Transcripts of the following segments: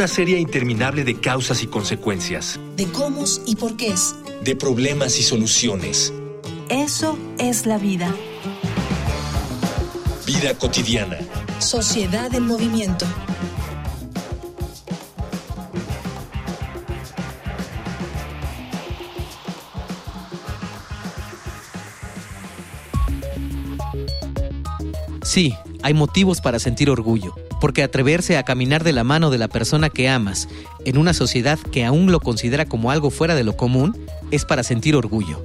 una serie interminable de causas y consecuencias. De cómo y por qué es. De problemas y soluciones. Eso es la vida. Vida cotidiana. Sociedad en movimiento. Sí, hay motivos para sentir orgullo, porque atreverse a caminar de la mano de la persona que amas en una sociedad que aún lo considera como algo fuera de lo común es para sentir orgullo.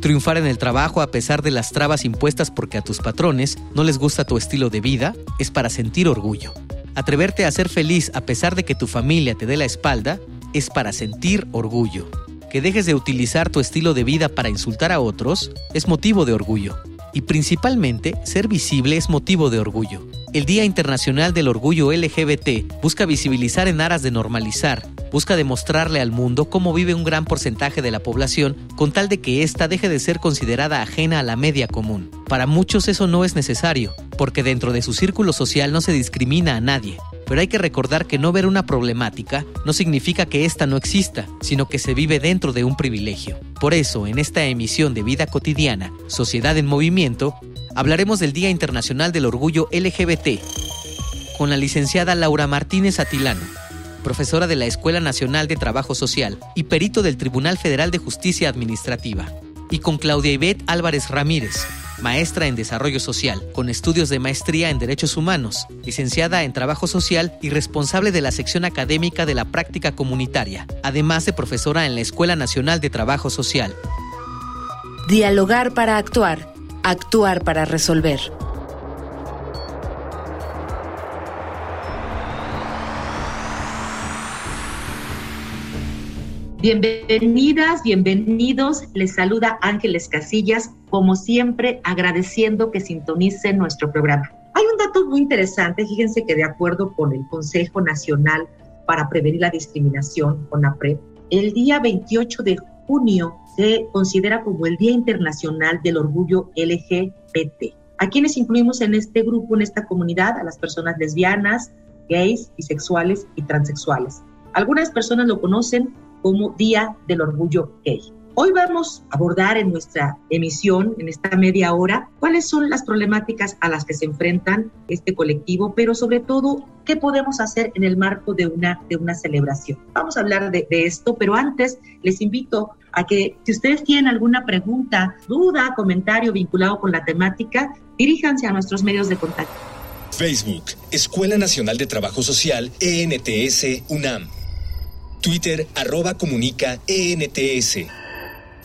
Triunfar en el trabajo a pesar de las trabas impuestas porque a tus patrones no les gusta tu estilo de vida es para sentir orgullo. Atreverte a ser feliz a pesar de que tu familia te dé la espalda es para sentir orgullo. Que dejes de utilizar tu estilo de vida para insultar a otros es motivo de orgullo y principalmente ser visible es motivo de orgullo. El Día Internacional del Orgullo LGBT busca visibilizar en aras de normalizar, busca demostrarle al mundo cómo vive un gran porcentaje de la población con tal de que ésta deje de ser considerada ajena a la media común. Para muchos eso no es necesario, porque dentro de su círculo social no se discrimina a nadie pero hay que recordar que no ver una problemática no significa que ésta no exista, sino que se vive dentro de un privilegio. Por eso, en esta emisión de Vida Cotidiana, Sociedad en Movimiento, hablaremos del Día Internacional del Orgullo LGBT con la licenciada Laura Martínez Atilano, profesora de la Escuela Nacional de Trabajo Social y perito del Tribunal Federal de Justicia Administrativa, y con Claudia Ivette Álvarez Ramírez, maestra en Desarrollo Social, con estudios de maestría en Derechos Humanos, licenciada en Trabajo Social y responsable de la sección académica de la práctica comunitaria, además de profesora en la Escuela Nacional de Trabajo Social. Dialogar para actuar, actuar para resolver. Bienvenidas, bienvenidos. Les saluda Ángeles Casillas, como siempre agradeciendo que sintonicen nuestro programa. Hay un dato muy interesante, fíjense que de acuerdo con el Consejo Nacional para Prevenir la Discriminación, CONAPRED, el día 28 de junio se considera como el Día Internacional del Orgullo LGBT. ¿A quienes incluimos en este grupo, en esta comunidad? A las personas lesbianas, gays, bisexuales y transexuales. Algunas personas lo conocen como Día del Orgullo Gay. Hoy vamos a abordar en nuestra emisión, en esta media hora, cuáles son las problemáticas a las que se enfrentan este colectivo, pero sobre todo, qué podemos hacer en el marco de una, de una celebración. Vamos a hablar de, esto, pero antes les invito a que si ustedes tienen alguna pregunta, duda, comentario vinculado con la temática, diríjanse a nuestros medios de contacto. Facebook, Escuela Nacional de Trabajo Social, ENTS, UNAM. Twitter, arroba comunica ENTS.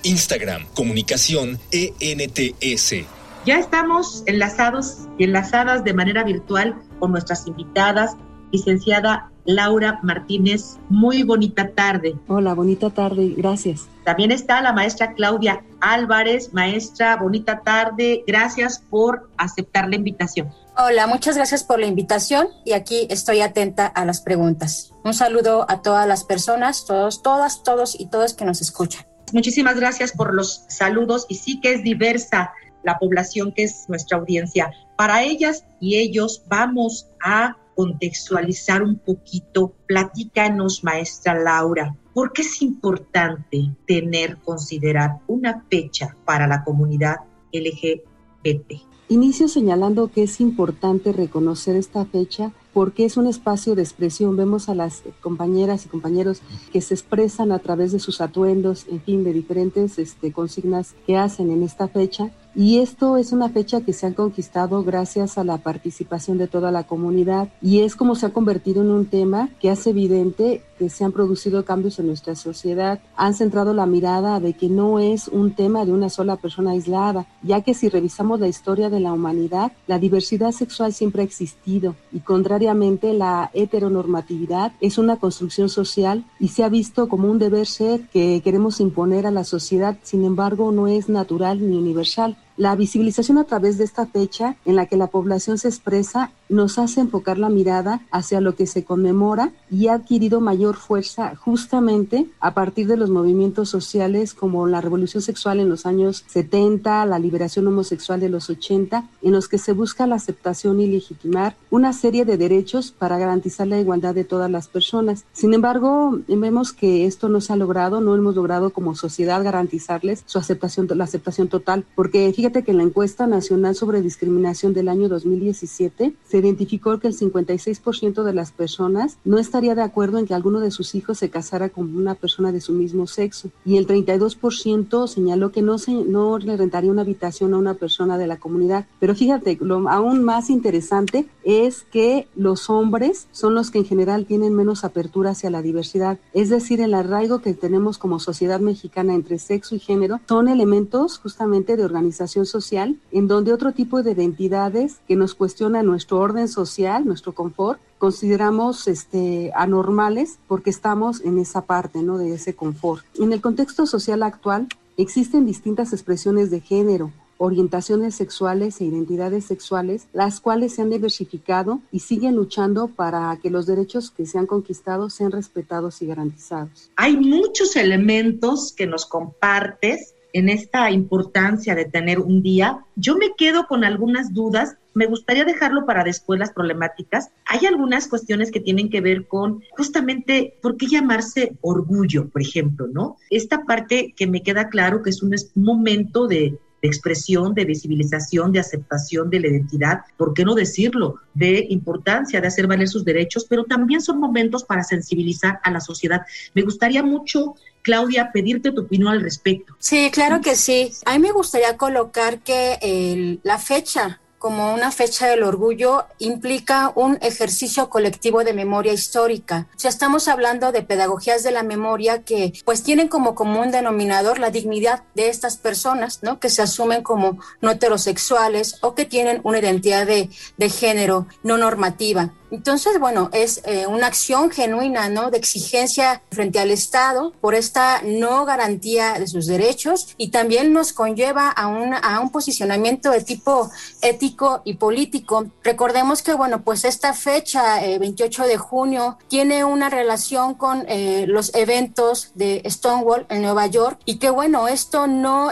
Instagram, comunicación ENTS. Ya estamos enlazados y enlazadas de manera virtual con nuestras invitadas, licenciada Laura Martínez. Muy bonita tarde. Hola, bonita tarde, gracias. También está la maestra Claudia Álvarez. Maestra, bonita tarde. Gracias por aceptar la invitación. Hola, muchas gracias por la invitación y aquí estoy atenta a las preguntas. Un saludo a todas las personas, todos, todas, todos y todas que nos escuchan. Muchísimas gracias por los saludos y sí que es diversa la población que es nuestra audiencia. Para ellas y ellos vamos a contextualizar un poquito. Platícanos, maestra Laura, ¿por qué es importante tener, considerar una fecha para la comunidad LGBT? Inicio señalando que es importante reconocer esta fecha porque es un espacio de expresión. Vemos a las compañeras y compañeros que se expresan a través de sus atuendos, en fin, de diferentes este, consignas que hacen en esta fecha. Y esto es una fecha que se ha conquistado gracias a la participación de toda la comunidad y es como se ha convertido en un tema que hace evidente que se han producido cambios en nuestra sociedad han centrado la mirada de que no es un tema de una sola persona aislada, ya que si revisamos la historia de la humanidad, la diversidad sexual siempre ha existido y contrariamente la heteronormatividad es una construcción social y se ha visto como un deber ser que queremos imponer a la sociedad, sin embargo no es natural ni universal. La visibilización a través de esta fecha en la que la población se expresa nos hace enfocar la mirada hacia lo que se conmemora y ha adquirido mayor fuerza justamente a partir de los movimientos sociales como la revolución sexual en los años 70, la liberación homosexual de los 80, en los que se busca la aceptación y legitimar una serie de derechos para garantizar la igualdad de todas las personas. Sin embargo, vemos que esto no se ha logrado, no hemos logrado como sociedad garantizarles su aceptación, la aceptación total, porque fíjate que en la encuesta nacional sobre discriminación del año 2017 se identificó que el 56% de las personas no estaría de acuerdo en que alguno de sus hijos se casara con una persona de su mismo sexo y el 32% señaló que no, se, no le rentaría una habitación a una persona de la comunidad. Pero fíjate, lo aún más interesante es que los hombres son los que en general tienen menos apertura hacia la diversidad. Es decir, el arraigo que tenemos como sociedad mexicana entre sexo y género son elementos justamente de organización social en donde otro tipo de identidades que nos cuestionan nuestro orden social, nuestro confort, consideramos este, anormales porque estamos en esa parte ¿no? de ese confort. En el contexto social actual existen distintas expresiones de género, orientaciones sexuales e identidades sexuales, las cuales se han diversificado y siguen luchando para que los derechos que se han conquistado sean respetados y garantizados. Hay muchos elementos que nos compartes en esta importancia de tener un día. Yo me quedo con algunas dudas me gustaría dejarlo para después las problemáticas. Hay algunas cuestiones que tienen que ver con justamente por qué llamarse orgullo, por ejemplo, ¿no? Esta parte que me queda claro que es un momento de, expresión, de visibilización, de aceptación de la identidad, ¿por qué no decirlo? De importancia de hacer valer sus derechos, pero también son momentos para sensibilizar a la sociedad. Me gustaría mucho Claudia, pedirte tu opinión al respecto. Sí, claro que sí. A mí me gustaría colocar que la fecha como una fecha del orgullo implica un ejercicio colectivo de memoria histórica. O sea, estamos hablando de pedagogías de la memoria que pues tienen como común denominador la dignidad de estas personas, ¿no? Que se asumen como no heterosexuales o que tienen una identidad de, de género no normativa. Entonces, bueno, es eh, una acción genuina, ¿no? De exigencia frente al Estado por esta no garantía de sus derechos y también nos conlleva a, a un posicionamiento de tipo ético y político. Recordemos que, bueno, pues esta fecha, 28 eh, de junio, tiene una relación con eh, los eventos de Stonewall en Nueva York y que, bueno, esto no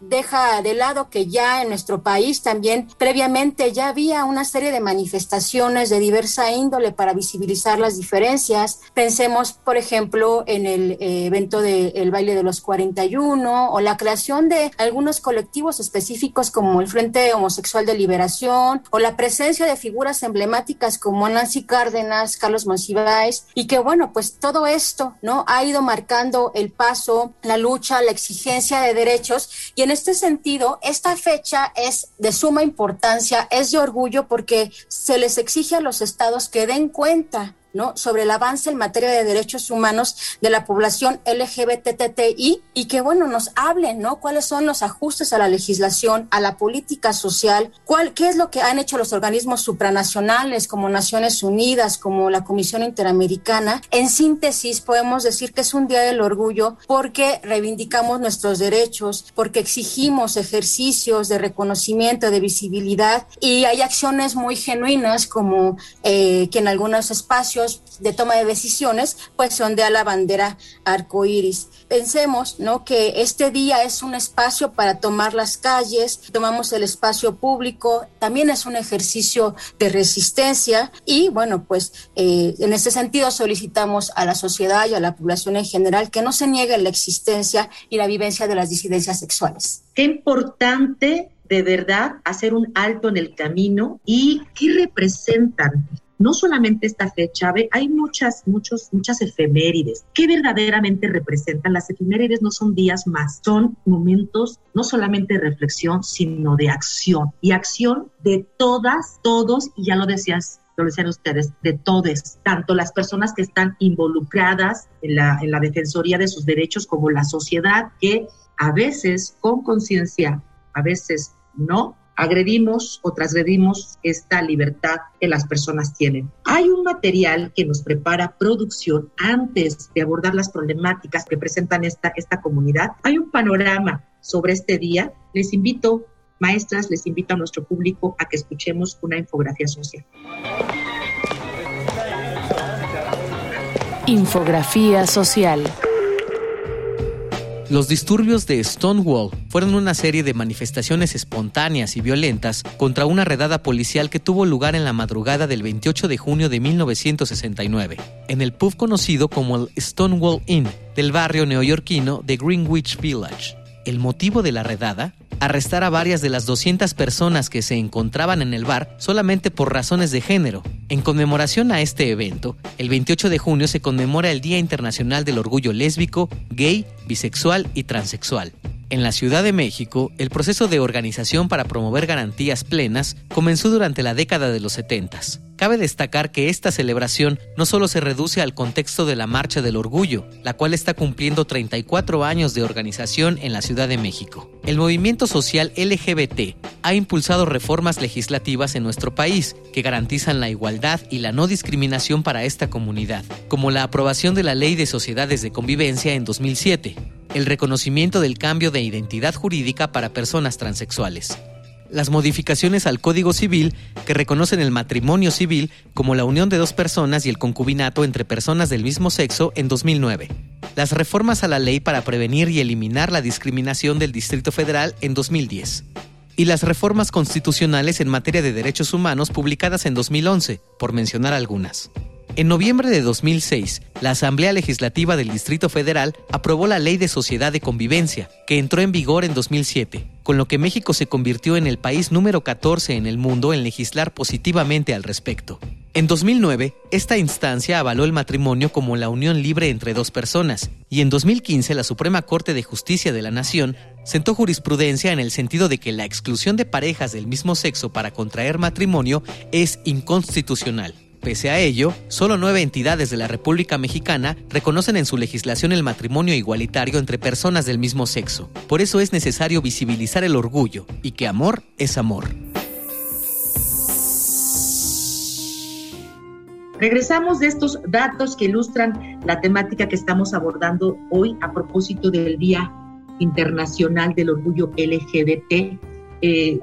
deja de lado que ya en nuestro país también previamente ya había una serie de manifestaciones de diversas índole para visibilizar las diferencias. Pensemos, por ejemplo, en el eh, evento del baile de los 41 o la creación de algunos colectivos específicos como el Frente Homosexual de Liberación o la presencia de figuras emblemáticas como Nancy Cárdenas, Carlos Monsiváis y que bueno, pues todo esto, ¿no? Ha ido marcando el paso, la lucha, la exigencia de derechos y en este sentido, esta fecha es de suma importancia, es de orgullo porque se les exige a los estados que den cuenta ¿no? sobre el avance en materia de derechos humanos de la población LGBTTI y que, bueno, nos hablen, ¿no? Cuáles son los ajustes a la legislación, a la política social, cuál, qué es lo que han hecho los organismos supranacionales como Naciones Unidas, como la Comisión Interamericana. En síntesis, podemos decir que es un día del orgullo porque reivindicamos nuestros derechos, porque exigimos ejercicios de reconocimiento, de visibilidad y hay acciones muy genuinas como eh, que en algunos espacios de toma de decisiones, pues ondea la bandera arcoíris. Pensemos, ¿no? Que este día es un espacio para tomar las calles, tomamos el espacio público, también es un ejercicio de resistencia y, bueno, pues eh, en ese sentido solicitamos a la sociedad y a la población en general que no se niegue la existencia y la vivencia de las disidencias sexuales. Qué importante de verdad hacer un alto en el camino y qué representan no solamente esta fecha, hay muchas, muchos, muchas efemérides que verdaderamente representan. Las efemérides no son días más, son momentos no solamente de reflexión, sino de acción. Y acción de todas, todos, y ya lo decías lo decían ustedes, de todos, tanto las personas que están involucradas en la defensoría de sus derechos como la sociedad que a veces con conciencia, a veces no, agredimos o transgredimos esta libertad que las personas tienen. Hay un material que nos prepara producción antes de abordar las problemáticas que presentan esta, esta comunidad. Hay un panorama sobre este día. Les invito, maestras, les invito a nuestro público a que escuchemos una infografía social. Infografía social. Los disturbios de Stonewall fueron una serie de manifestaciones espontáneas y violentas contra una redada policial que tuvo lugar en la madrugada del 28 de junio de 1969, en el pub conocido como el Stonewall Inn del barrio neoyorquino de Greenwich Village. El motivo de la redada arrestar a varias de las 200 personas que se encontraban en el bar solamente por razones de género. En conmemoración a este evento, el 28 de junio se conmemora el Día Internacional del Orgullo Lésbico, Gay, Bisexual y Transexual. En la Ciudad de México, el proceso de organización para promover garantías plenas comenzó durante la década de los 70. Cabe destacar que esta celebración no solo se reduce al contexto de la Marcha del Orgullo, la cual está cumpliendo 34 años de organización en la Ciudad de México. El movimiento social LGBT ha impulsado reformas legislativas en nuestro país que garantizan la igualdad y la no discriminación para esta comunidad, como la aprobación de la Ley de Sociedades de Convivencia en 2007, el reconocimiento del cambio de identidad jurídica para personas transexuales. Las modificaciones al Código Civil que reconocen el matrimonio civil como la unión de dos personas y el concubinato entre personas del mismo sexo en 2009. Las reformas a la ley para prevenir y eliminar la discriminación del Distrito Federal en 2010 y las reformas constitucionales en materia de derechos humanos publicadas en 2011, por mencionar algunas. En noviembre de 2006, la Asamblea Legislativa del Distrito Federal aprobó la Ley de Sociedad de Convivencia, que entró en vigor en 2007, con lo que México se convirtió en el país número 14 en el mundo en legislar positivamente al respecto. En 2009, esta instancia avaló el matrimonio como la unión libre entre dos personas, y en 2015 la Suprema Corte de Justicia de la Nación sentó jurisprudencia en el sentido de que la exclusión de parejas del mismo sexo para contraer matrimonio es inconstitucional. Pese a ello, solo nueve entidades de la República Mexicana reconocen en su legislación el matrimonio igualitario entre personas del mismo sexo. Por eso es necesario visibilizar el orgullo y que amor es amor. Regresamos de estos datos que ilustran la temática que estamos abordando hoy a propósito del Día Internacional del Orgullo LGBT. Eh,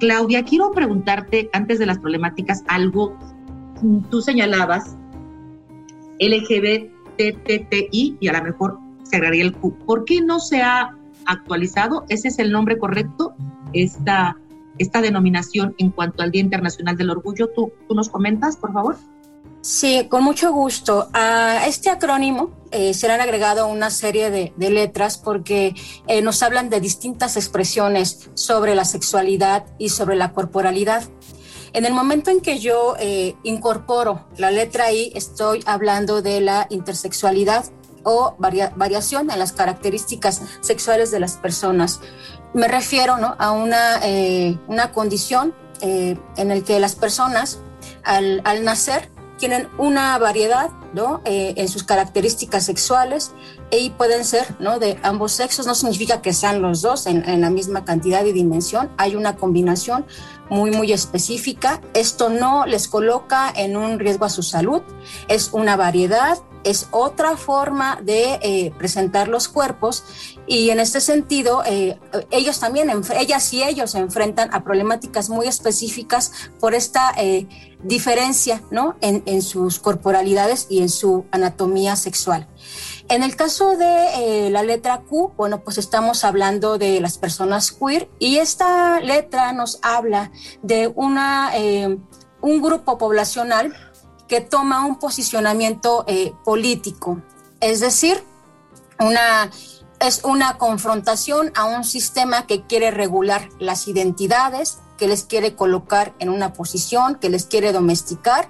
Claudia, quiero preguntarte, antes de las problemáticas, algo tú señalabas LGBTTI y a lo mejor se agregaría el Q. ¿Por qué no se ha actualizado? ¿Ese es el nombre correcto? Esta, esta denominación en cuanto al Día Internacional del Orgullo. ¿Tú, tú nos comentas, por favor? Sí, con mucho gusto. A este acrónimo eh, se le han agregado una serie de, letras porque eh, nos hablan de distintas expresiones sobre la sexualidad y sobre la corporalidad. En el momento en que yo eh, incorporo la letra I, estoy hablando de la intersexualidad o variación en las características sexuales de las personas. Me refiero a una, eh, una condición eh, en la que las personas al, al nacer tienen una variedad ¿no? Eh, en sus características sexuales y pueden ser ¿no? de ambos sexos. No significa que sean los dos en, en, la misma cantidad y dimensión. Hay una combinación muy, muy específica. Esto no les coloca en un riesgo a su salud. Es una variedad, es otra forma de eh, presentar los cuerpos y en este sentido eh, ellos también, ellas y ellos se enfrentan a problemáticas muy específicas por esta eh, diferencia ¿no? en, sus corporalidades y en su anatomía sexual. En el caso de la letra Q, bueno, pues estamos hablando de las personas queer y esta letra nos habla de una, un grupo poblacional que toma un posicionamiento eh, político, es decir, una, es una confrontación a un sistema que quiere regular las identidades, que les quiere colocar en una posición, que les quiere domesticar.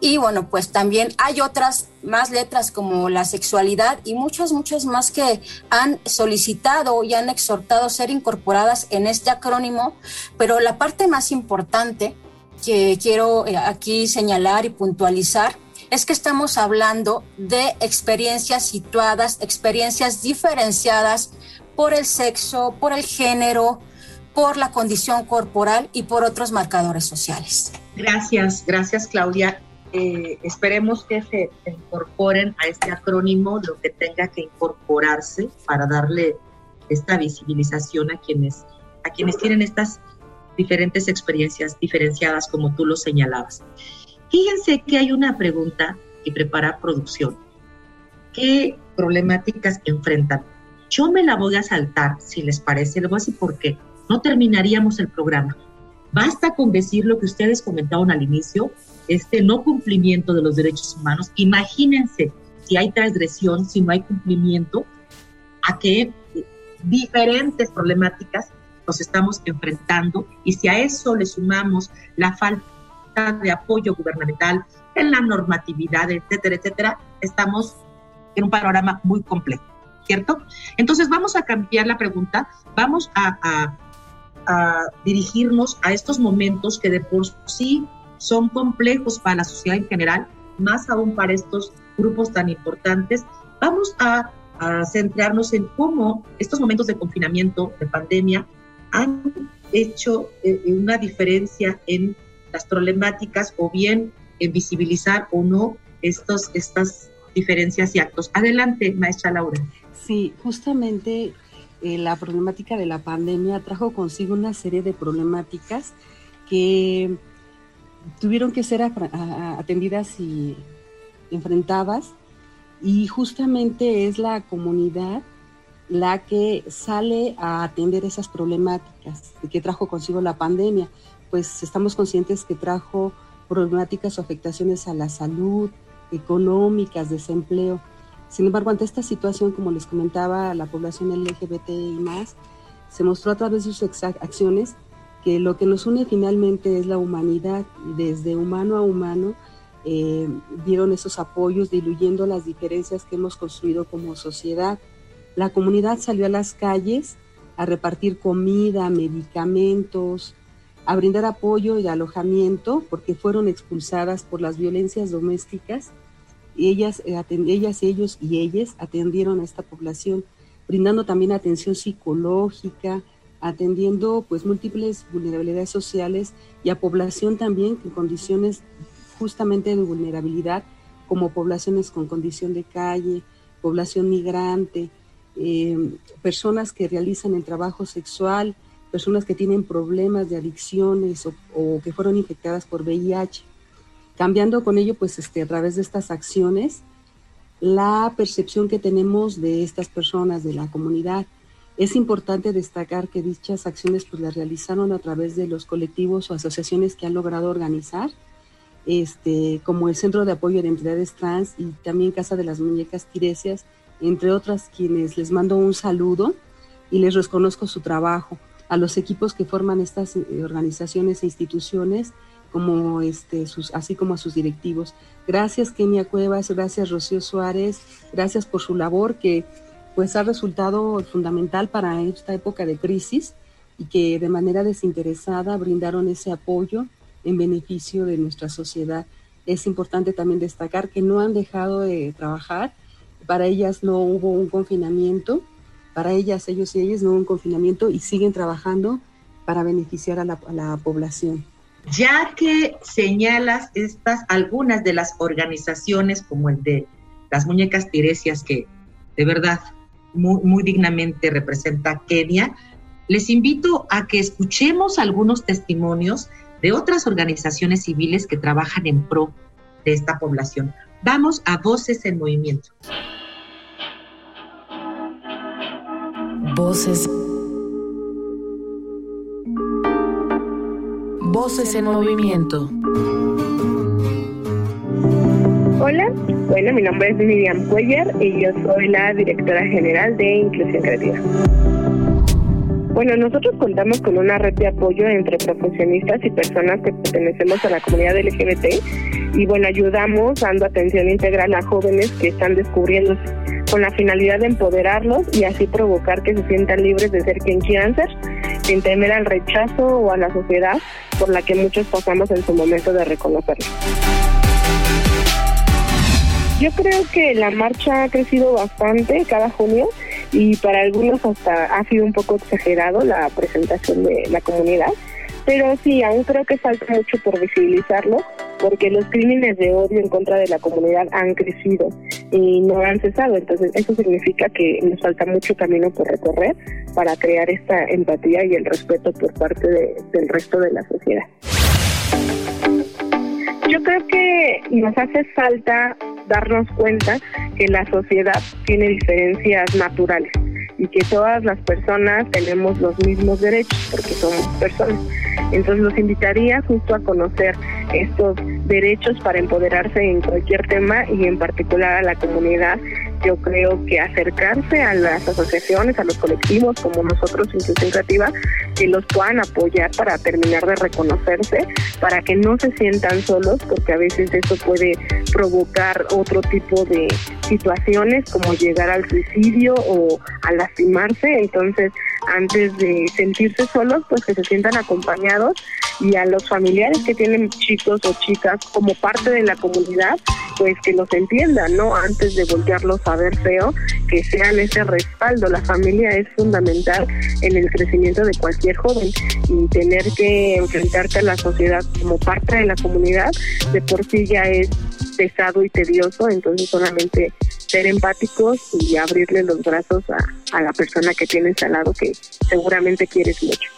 Y bueno, pues también hay otras más letras como la sexualidad y muchas, muchas más que han solicitado y han exhortado ser incorporadas en este acrónimo, pero la parte más importante que quiero eh, aquí señalar y puntualizar es que estamos hablando de experiencias situadas, experiencias diferenciadas por el sexo, por el género, por la condición corporal y por otros marcadores sociales. Gracias, gracias Claudia. Eh, esperemos que se incorporen a este acrónimo lo que tenga que incorporarse para darle esta visibilización a quienes, a quienes tienen estas diferentes experiencias diferenciadas como tú lo señalabas. Fíjense que hay una pregunta que prepara producción. ¿Qué problemáticas enfrentan? Yo me la voy a saltar, si les parece, les voy a decir por qué. No terminaríamos el programa. Basta con decir lo que ustedes comentaron al inicio, este no cumplimiento de los derechos humanos. Imagínense si hay transgresión, si no hay cumplimiento, a qué diferentes problemáticas nos estamos enfrentando y si a eso le sumamos la falta de apoyo gubernamental, en la normatividad, etcétera, etcétera, estamos en un panorama muy complejo, ¿cierto? Entonces vamos a cambiar la pregunta, vamos a, a dirigirnos a estos momentos que de por sí son complejos para la sociedad en general, más aún para estos grupos tan importantes. Vamos a, a centrarnos en cómo estos momentos de confinamiento, de pandemia, han hecho eh, una diferencia en las problemáticas o bien en visibilizar o no estos, estas diferencias y actos. Adelante, maestra Laura. Sí, justamente eh, la problemática de la pandemia trajo consigo una serie de problemáticas que tuvieron que ser atendidas y enfrentadas y justamente es la comunidad la que sale a atender esas problemáticas que trajo consigo la pandemia pues estamos conscientes que trajo problemáticas o afectaciones a la salud, económicas, desempleo. Sin embargo, ante esta situación, como les comentaba, la población LGBT y más, se mostró a través de sus acciones que lo que nos une finalmente es la humanidad. Desde humano a humano eh, dieron esos apoyos, diluyendo las diferencias que hemos construido como sociedad. La comunidad salió a las calles a repartir comida, medicamentos, a brindar apoyo y alojamiento porque fueron expulsadas por las violencias domésticas. Ellas, eh, ellas, ellos y ellas atendieron a esta población, brindando también atención psicológica, atendiendo pues múltiples vulnerabilidades sociales y a población también en condiciones justamente de vulnerabilidad, como poblaciones con condición de calle, población migrante, eh, personas que realizan el trabajo sexual, personas que tienen problemas de adicciones o, que fueron infectadas por VIH. Cambiando con ello, pues este, a través de estas acciones, la percepción que tenemos de estas personas, de la comunidad. Es importante destacar que dichas acciones pues las realizaron a través de los colectivos o asociaciones que han logrado organizar, este, como el Centro de Apoyo de Entidades Trans y también Casa de las Muñecas Tiresias, entre otras quienes les mando un saludo y les reconozco su trabajo a los equipos que forman estas eh, organizaciones e instituciones, como este, sus, así como a sus directivos. Gracias Kenia Cuevas, gracias Rocío Suárez, gracias por su labor que pues ha resultado fundamental para esta época de crisis y que de manera desinteresada brindaron ese apoyo en beneficio de nuestra sociedad. Es importante también destacar que no han dejado de trabajar, para ellas no hubo un confinamiento, para ellas, ellos y ellas, no un confinamiento y siguen trabajando para beneficiar a la, población. Ya que señalas estas, algunas de las organizaciones como el de las muñecas tiresias, que de verdad muy, muy dignamente representa Kenia, les invito a que escuchemos algunos testimonios de otras organizaciones civiles que trabajan en pro de esta población. Vamos a Voces en Movimiento. Voces. Voces en movimiento. Hola, bueno, mi nombre es Miriam Cuellar y yo soy la directora general de Inclusión Creativa. Bueno, nosotros contamos con una red de apoyo entre profesionistas y personas que pertenecemos a la comunidad LGBT y bueno, ayudamos dando atención integral a jóvenes que están descubriéndose con la finalidad de empoderarlos y así provocar que se sientan libres de ser quien quieran ser, sin temer al rechazo o a la sociedad por la que muchos pasamos en su momento de reconocerlo. Yo creo que la marcha ha crecido bastante cada junio y para algunos hasta ha sido un poco exagerado la presentación de la comunidad, pero sí, aún creo que falta mucho por visibilizarlo porque los crímenes de odio en contra de la comunidad han crecido y no han cesado. Entonces, eso significa que nos falta mucho camino por recorrer para crear esta empatía y el respeto por parte del resto de la sociedad. Yo creo que nos hace falta darnos cuenta que la sociedad tiene diferencias naturales y que todas las personas tenemos los mismos derechos porque somos personas. Entonces los invitaría justo a conocer estos derechos para empoderarse en cualquier tema y en particular a la comunidad yo creo que acercarse a las asociaciones, a los colectivos como nosotros, Inclusión Creativa, que los puedan apoyar para terminar de reconocerse, para que no se sientan solos, porque a veces eso puede provocar otro tipo de situaciones como llegar al suicidio o a lastimarse. Entonces, antes de sentirse solos, pues que se sientan acompañados y a los familiares que tienen chicos o chicas como parte de la comunidad, pues que los entiendan, ¿no? Antes de voltearlos a ver feo, que sean ese respaldo. La familia es fundamental en el crecimiento de cualquier joven y tener que enfrentarte a la sociedad como parte de la comunidad de por sí ya es pesado y tedioso, entonces solamente ser empáticos y abrirle los brazos a, a la persona que tienes al lado que seguramente quieres mucho.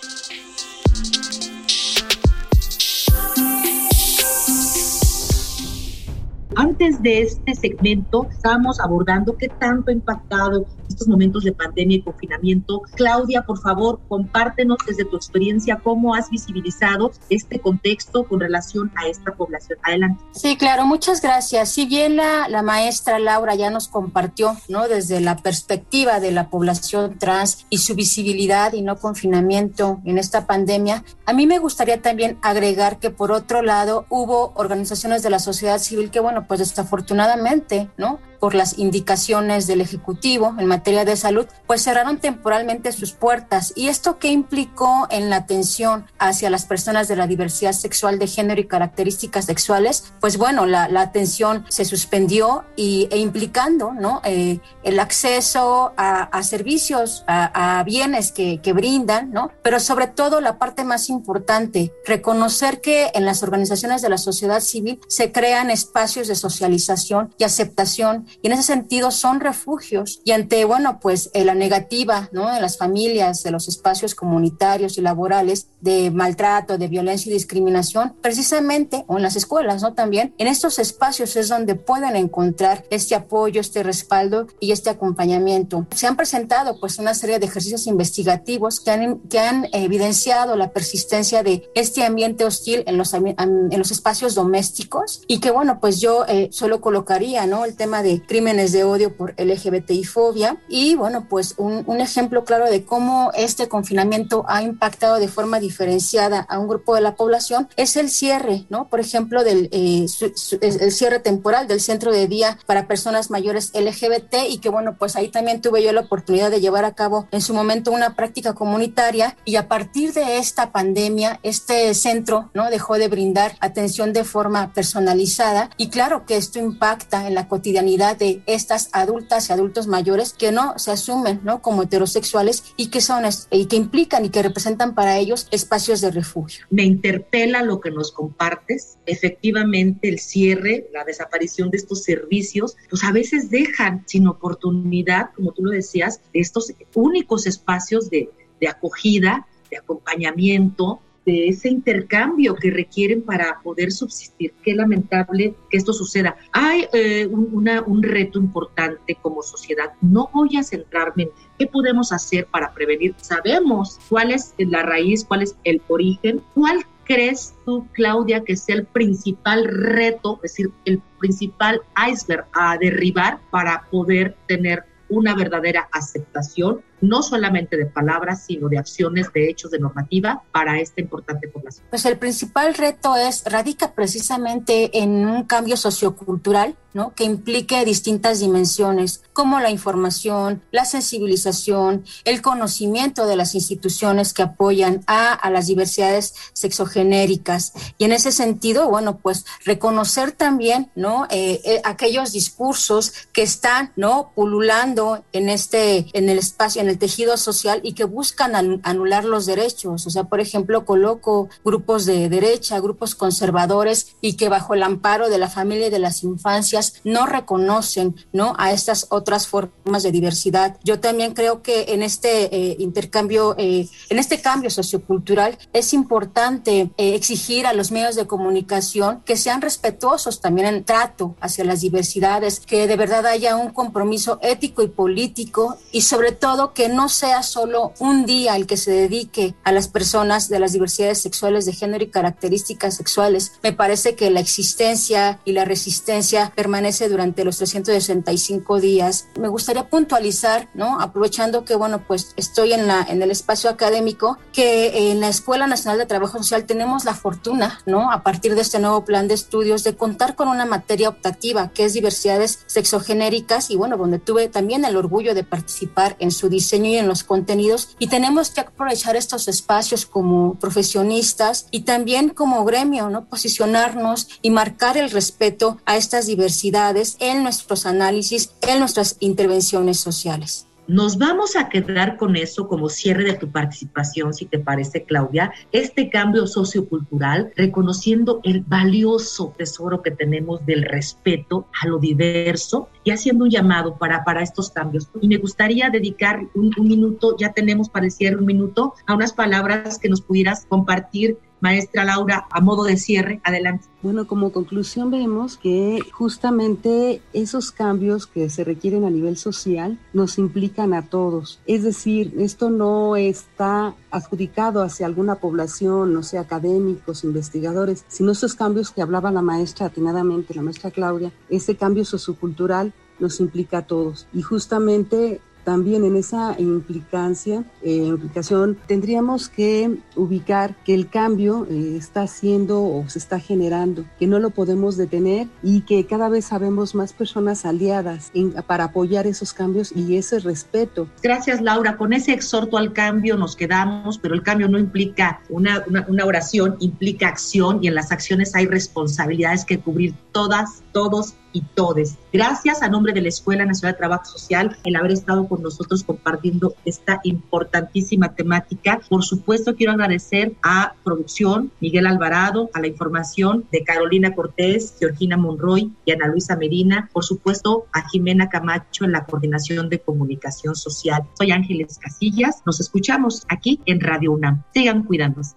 Antes de este segmento, estábamos abordando qué tanto ha impactado estos momentos de pandemia y confinamiento. Claudia, por favor, compártenos desde tu experiencia cómo has visibilizado este contexto con relación a esta población. Adelante. Sí, claro, muchas gracias. Si bien la, la maestra Laura ya nos compartió, ¿no? Desde la perspectiva de la población trans y su visibilidad y no confinamiento en esta pandemia, a mí me gustaría también agregar que por otro lado hubo organizaciones de la sociedad civil que, bueno, pues desafortunadamente, ¿no? Por las indicaciones del Ejecutivo en materia de salud, pues cerraron temporalmente sus puertas. ¿Y esto qué implicó en la atención hacia las personas de la diversidad sexual de género y características sexuales? Pues bueno, la, la atención se suspendió y, e implicando ¿no? Eh, el acceso a, a servicios, a, a bienes que, que, brindan, ¿no? pero sobre todo la parte más importante, reconocer que en las organizaciones de la sociedad civil se crean espacios de socialización y aceptación y en ese sentido son refugios y ante, bueno, pues eh, la negativa, ¿no? De las familias, de los espacios comunitarios y laborales de maltrato, de violencia y discriminación, precisamente, o en las escuelas, ¿no? También, en estos espacios es donde pueden encontrar este apoyo, este respaldo y este acompañamiento. Se han presentado, pues, una serie de ejercicios investigativos que han, que han evidenciado la persistencia de este ambiente hostil en los, en los espacios domésticos y que, bueno, pues yo eh, solo colocaría, ¿no? El tema de crímenes de odio por LGBTI fobia y bueno, pues un, un, ejemplo claro de cómo este confinamiento ha impactado de forma diferenciada a un grupo de la población es el cierre, ¿no? Por ejemplo, del eh, su, su, el cierre temporal del centro de día para personas mayores LGBT y que bueno, pues ahí también tuve yo la oportunidad de llevar a cabo en su momento una práctica comunitaria y a partir de esta pandemia, este centro, ¿no? Dejó de brindar atención de forma personalizada y claro que esto impacta en la cotidianidad de estas adultas y adultos mayores que no se asumen ¿no? como heterosexuales y que son y que implican y que representan para ellos espacios de refugio. Me interpela lo que nos compartes. Efectivamente, el cierre, la desaparición de estos servicios, pues a veces dejan sin oportunidad, como tú lo decías, de estos únicos espacios de, de acogida, de acompañamiento, de ese intercambio que requieren para poder subsistir. Qué lamentable que esto suceda. Hay eh, un, una, un reto importante como sociedad. No voy a centrarme en qué podemos hacer para prevenir. Sabemos cuál es la raíz, cuál es el origen, cuál crees tú, Claudia, que sea el principal reto, es decir, el principal iceberg a derribar para poder tener una verdadera aceptación, no solamente de palabras, sino de acciones, de hechos, de normativa para esta importante población? Pues el principal reto es, radica precisamente en un cambio sociocultural ¿no? que implique distintas dimensiones, como la información, la sensibilización, el conocimiento de las instituciones que apoyan a, a las diversidades sexogenéricas. Y en ese sentido, bueno, pues reconocer también ¿no? Eh, eh, aquellos discursos que están ¿no? pululando en, este, en el espacio, en el tejido social y que buscan anular los derechos. O sea, por ejemplo, coloco grupos de derecha, grupos conservadores y que bajo el amparo de la familia y de las infancias no reconocen ¿no? a estas otras formas de diversidad. Yo también creo que en este eh, intercambio, eh, en este cambio sociocultural, es importante eh, exigir a los medios de comunicación que sean respetuosos también en trato hacia las diversidades, que de verdad haya un compromiso ético y político y sobre todo que no sea solo un día el que se dedique a las personas de las diversidades sexuales de género y características sexuales. Me parece que la existencia y la resistencia permanece durante los 365 días. Me gustaría puntualizar, ¿no? Aprovechando que, bueno, pues estoy en, la, en el espacio académico, que en la Escuela Nacional de Trabajo Social tenemos la fortuna, ¿no? A partir de este nuevo plan de estudios, de contar con una materia optativa que es diversidades sexogenéricas y, bueno, donde tuve también el orgullo de participar en su diseño y en los contenidos. Y tenemos que aprovechar estos espacios como profesionistas y también como gremio, ¿no? Posicionarnos y marcar el respeto a estas diversidades en nuestros análisis, en nuestras intervenciones sociales. Nos vamos a quedar con eso como cierre de tu participación, si te parece, Claudia, este cambio sociocultural, reconociendo el valioso tesoro que tenemos del respeto a lo diverso y haciendo un llamado para, para estos cambios. Y me gustaría dedicar un, un minuto, ya tenemos para el cierre un minuto, a unas palabras que nos pudieras compartir Maestra Laura, a modo de cierre, adelante. Bueno, como conclusión vemos que justamente esos cambios que se requieren a nivel social nos implican a todos. Es decir, esto no está adjudicado hacia alguna población, no sé, académicos, investigadores, sino esos cambios que hablaba la maestra atinadamente, la maestra Claudia, ese cambio sociocultural nos implica a todos. Y justamente también en esa implicancia, eh, implicación, tendríamos que ubicar que el cambio eh, está haciendo o se está generando, que no lo podemos detener y que cada vez sabemos más personas aliadas para apoyar esos cambios y ese respeto. Gracias, Laura. Con ese exhorto al cambio nos quedamos, pero el cambio no implica una, una, una oración, implica acción y en las acciones hay responsabilidades que cubrir todas, todos y todes. Gracias a nombre de la Escuela Nacional de Trabajo Social el haber estado con nosotros compartiendo esta importantísima temática. Por supuesto, quiero agradecer a producción Miguel Alvarado, a la información de Carolina Cortés, Georgina Monroy y Ana Luisa Medina. Por supuesto, a Jimena Camacho en la coordinación de comunicación social. Soy Ángeles Casillas. Nos escuchamos aquí en Radio UNAM. Sigan cuidándose.